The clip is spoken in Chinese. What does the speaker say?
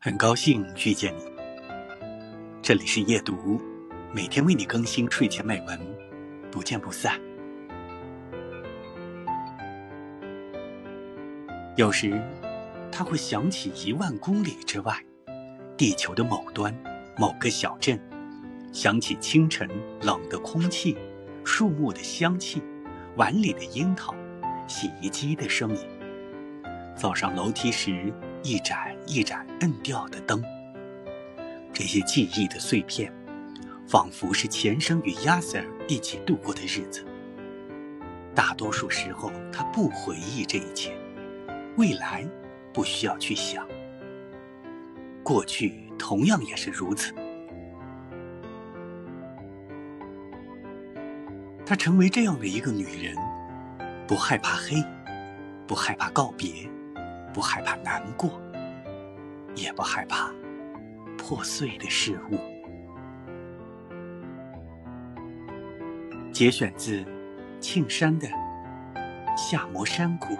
很高兴遇见你，这里是夜读，每天为你更新睡前美文，不见不散。有时，他会想起一万公里之外，地球的某端，某个小镇，想起清晨冷的空气，树木的香气，碗里的樱桃，洗衣机的声音，走上楼梯时。一盏一盏摁掉的灯，这些记忆的碎片，仿佛是前生与亚瑟一起度过的日子。大多数时候，他不回忆这一切，未来不需要去想，过去同样也是如此。她成为这样的一个女人，不害怕黑，不害怕告别。不害怕难过，也不害怕破碎的事物。节选自庆山的《夏摩山谷》。